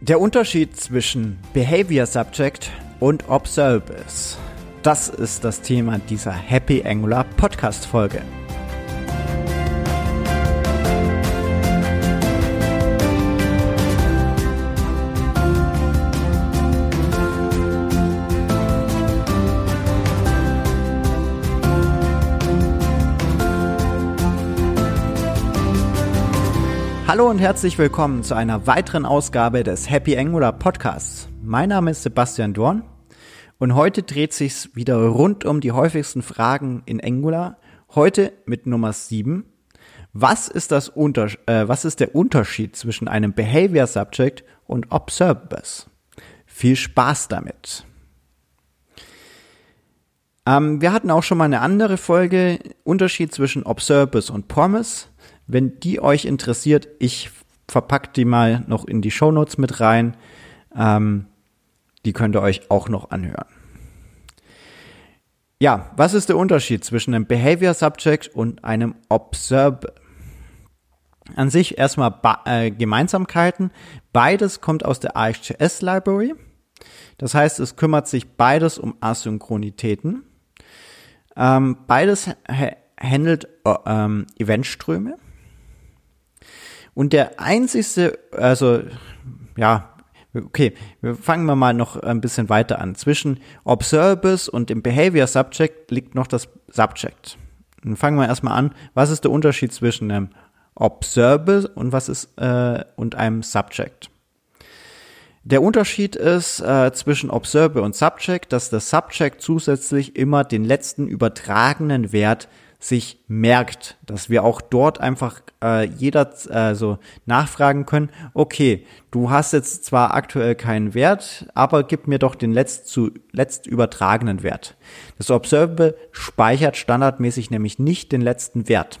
Der Unterschied zwischen Behavior Subject und Observers. Das ist das Thema dieser Happy Angular Podcast Folge. Hallo und herzlich willkommen zu einer weiteren Ausgabe des Happy Angular Podcasts. Mein Name ist Sebastian Dorn und heute dreht sich's wieder rund um die häufigsten Fragen in Angular. Heute mit Nummer 7. Was ist, das Unter äh, was ist der Unterschied zwischen einem Behavior Subject und Observers? Viel Spaß damit! Ähm, wir hatten auch schon mal eine andere Folge, Unterschied zwischen Observers und Promise. Wenn die euch interessiert, ich verpacke die mal noch in die Show Notes mit rein. Ähm, die könnt ihr euch auch noch anhören. Ja, was ist der Unterschied zwischen einem Behavior Subject und einem Observer? An sich erstmal äh, Gemeinsamkeiten. Beides kommt aus der AXJS Library. Das heißt, es kümmert sich beides um Asynchronitäten. Ähm, beides handelt äh, ähm, Eventströme. Und der einzigste, also ja, okay, wir fangen wir mal noch ein bisschen weiter an. Zwischen Observers und dem Behavior Subject liegt noch das Subject. Dann fangen wir erstmal an. Was ist der Unterschied zwischen einem Observer und was ist äh, und einem Subject? Der Unterschied ist äh, zwischen Observer und Subject, dass das Subject zusätzlich immer den letzten übertragenen Wert sich merkt, dass wir auch dort einfach äh, jeder äh, so nachfragen können, okay, du hast jetzt zwar aktuell keinen Wert, aber gib mir doch den letzt zu letzt übertragenen Wert. Das Observable speichert standardmäßig nämlich nicht den letzten Wert.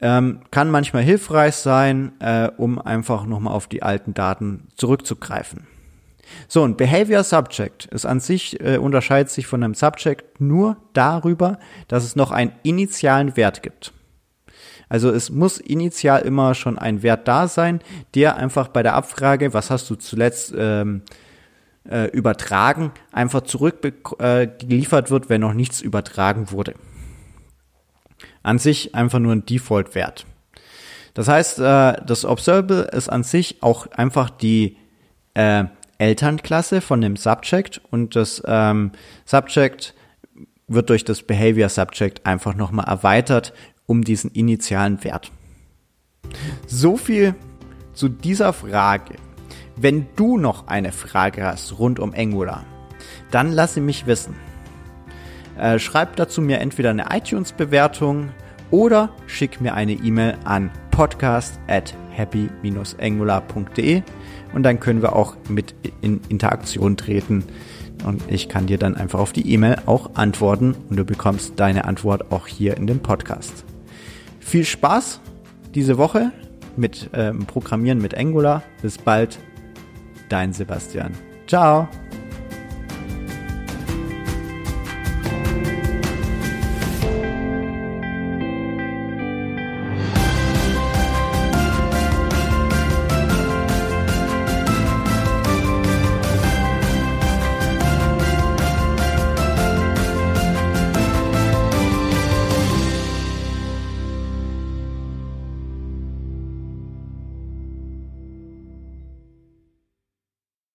Ähm, kann manchmal hilfreich sein, äh, um einfach nochmal auf die alten Daten zurückzugreifen. So, und Behavior Subject ist an sich, äh, unterscheidet sich von einem Subject nur darüber, dass es noch einen initialen Wert gibt. Also es muss initial immer schon ein Wert da sein, der einfach bei der Abfrage, was hast du zuletzt ähm, äh, übertragen, einfach zurückgeliefert äh, wird, wenn noch nichts übertragen wurde. An sich einfach nur ein Default-Wert. Das heißt, äh, das Observable ist an sich auch einfach die äh, Elternklasse von dem Subject und das ähm, Subject wird durch das Behavior Subject einfach nochmal erweitert um diesen initialen Wert. So viel zu dieser Frage. Wenn du noch eine Frage hast rund um Angular, dann lasse mich wissen. Äh, schreib dazu mir entweder eine iTunes-Bewertung oder schick mir eine E-Mail an podcast at happy-angular.de und dann können wir auch mit in Interaktion treten und ich kann dir dann einfach auf die E-Mail auch antworten und du bekommst deine Antwort auch hier in dem Podcast. Viel Spaß diese Woche mit ähm, Programmieren mit Angular. Bis bald, dein Sebastian. Ciao.